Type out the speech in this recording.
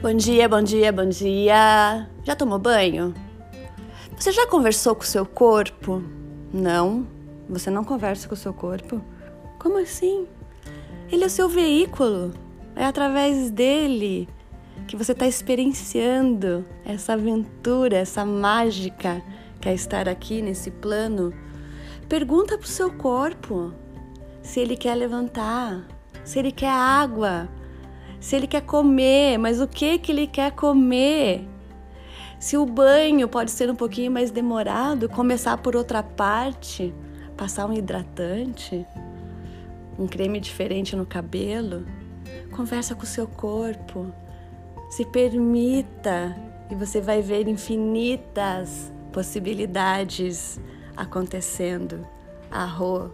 Bom dia, bom dia, bom dia. Já tomou banho? Você já conversou com o seu corpo? Não, você não conversa com o seu corpo. Como assim? Ele é o seu veículo. É através dele que você está experienciando essa aventura, essa mágica que é estar aqui nesse plano. Pergunta para o seu corpo se ele quer levantar, se ele quer água, se ele quer comer, mas o que que ele quer comer? Se o banho pode ser um pouquinho mais demorado, começar por outra parte, passar um hidratante, um creme diferente no cabelo, conversa com o seu corpo, se permita e você vai ver infinitas possibilidades acontecendo. Arro.